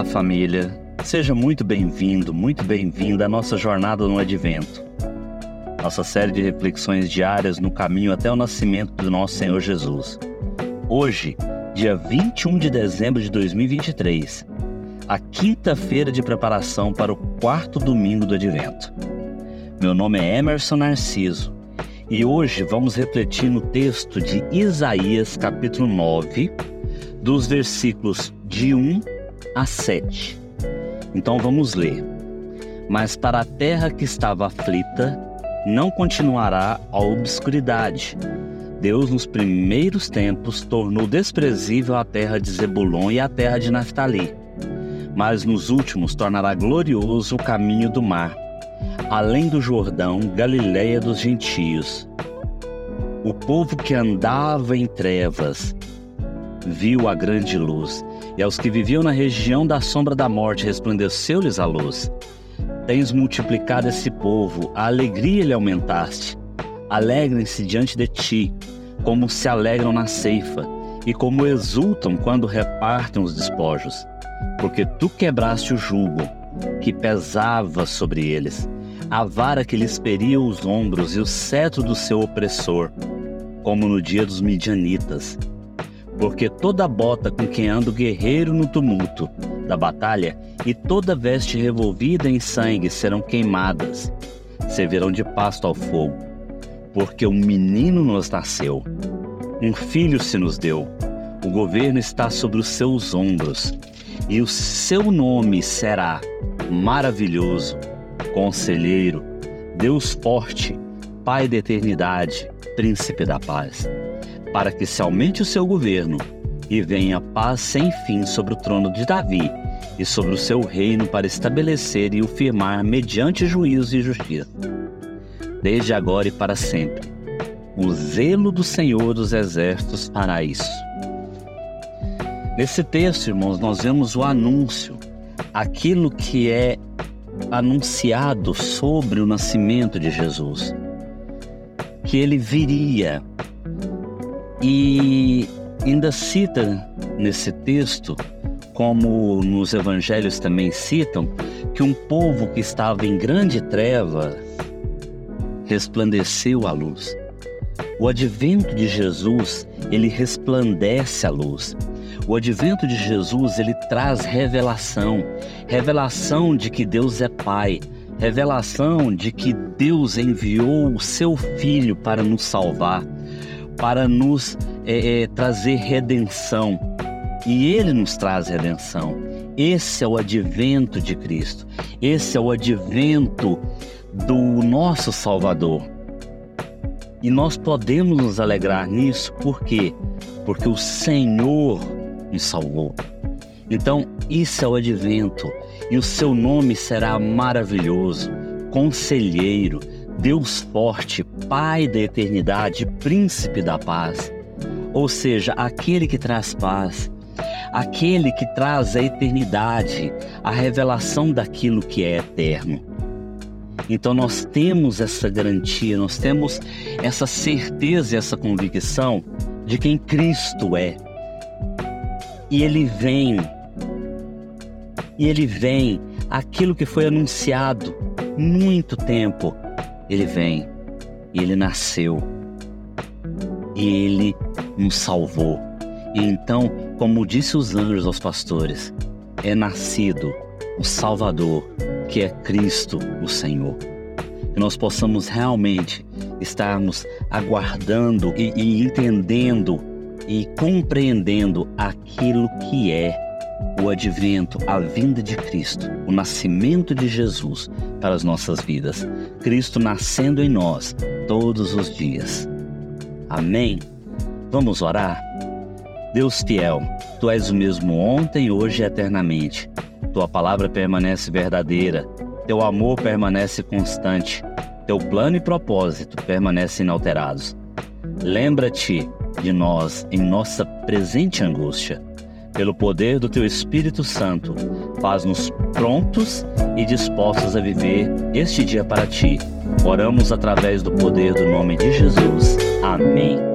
Olá, família. Seja muito bem-vindo, muito bem-vinda à nossa jornada no Advento. Nossa série de reflexões diárias no caminho até o nascimento do nosso Senhor Jesus. Hoje, dia 21 de dezembro de 2023, a quinta-feira de preparação para o quarto domingo do Advento. Meu nome é Emerson Narciso e hoje vamos refletir no texto de Isaías, capítulo 9, dos versículos de 1 a 7. Então vamos ler. Mas para a terra que estava aflita, não continuará a obscuridade. Deus, nos primeiros tempos, tornou desprezível a terra de Zebulon e a terra de Naftali. Mas nos últimos tornará glorioso o caminho do mar, além do Jordão, Galiléia dos gentios. O povo que andava em trevas viu a grande luz e aos que viviam na região da sombra da morte resplandeceu-lhes a luz. Tens multiplicado esse povo, a alegria lhe aumentaste. Alegrem-se diante de ti, como se alegram na ceifa, e como exultam quando repartem os despojos. Porque tu quebraste o jugo que pesava sobre eles, a vara que lhes feria os ombros e o cetro do seu opressor, como no dia dos midianitas porque toda bota com que anda o guerreiro no tumulto da batalha e toda veste revolvida em sangue serão queimadas, servirão de pasto ao fogo, porque um menino nos nasceu, um filho se nos deu, o governo está sobre os seus ombros, e o seu nome será maravilhoso, conselheiro, Deus forte, Pai da eternidade, príncipe da paz. Para que se aumente o seu governo e venha paz sem fim sobre o trono de Davi e sobre o seu reino para estabelecer e o firmar mediante juízo e justiça, desde agora e para sempre. O zelo do Senhor dos Exércitos fará isso. Nesse texto, irmãos, nós vemos o anúncio, aquilo que é anunciado sobre o nascimento de Jesus, que ele viria e ainda cita nesse texto, como nos evangelhos também citam, que um povo que estava em grande treva resplandeceu a luz. O advento de Jesus, ele resplandece a luz. O advento de Jesus, ele traz revelação, revelação de que Deus é Pai, revelação de que Deus enviou o seu filho para nos salvar para nos é, é, trazer redenção. E Ele nos traz redenção. Esse é o advento de Cristo. Esse é o advento do nosso Salvador. E nós podemos nos alegrar nisso, por quê? Porque o Senhor nos salvou. Então, isso é o advento, e o seu nome será maravilhoso, conselheiro, Deus forte, Pai da eternidade, Príncipe da paz. Ou seja, aquele que traz paz, aquele que traz a eternidade, a revelação daquilo que é eterno. Então nós temos essa garantia, nós temos essa certeza essa convicção de quem Cristo é. E ele vem, e ele vem, aquilo que foi anunciado muito tempo, ele vem. E ele nasceu. E ele nos salvou. E então, como disse os anjos aos pastores, é nascido o Salvador, que é Cristo, o Senhor. Que nós possamos realmente estarmos aguardando e, e entendendo e compreendendo aquilo que é o advento, a vinda de Cristo, o nascimento de Jesus para as nossas vidas. Cristo nascendo em nós todos os dias. Amém? Vamos orar? Deus fiel, tu és o mesmo ontem, hoje e eternamente. Tua palavra permanece verdadeira, teu amor permanece constante, teu plano e propósito permanecem inalterados. Lembra-te de nós em nossa presente angústia pelo poder do teu Espírito Santo, Faz-nos prontos e dispostos a viver este dia para ti. Oramos através do poder do nome de Jesus. Amém.